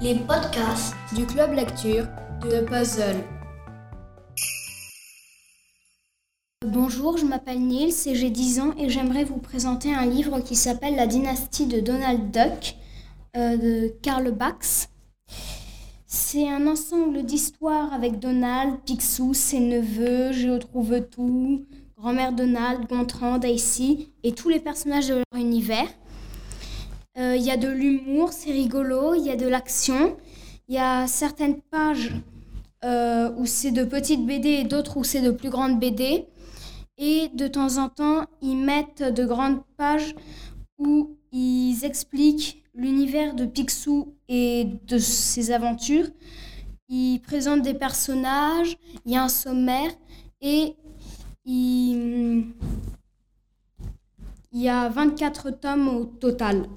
les podcasts du club lecture de Puzzle. Bonjour, je m'appelle Niels et j'ai 10 ans et j'aimerais vous présenter un livre qui s'appelle La dynastie de Donald Duck euh, de Karl Bax. C'est un ensemble d'histoires avec Donald, Picsou, ses neveux, Géo trouve tout, grand-mère Donald, Gontran, Daisy et tous les personnages de leur univers. Euh, il y a de l'humour, c'est rigolo, il y a de l'action, il y a certaines pages euh, où c'est de petites BD et d'autres où c'est de plus grandes BD. Et de temps en temps, ils mettent de grandes pages où ils expliquent l'univers de Picsou et de ses aventures. Ils présentent des personnages, il y a un sommaire et il, il y a 24 tomes au total.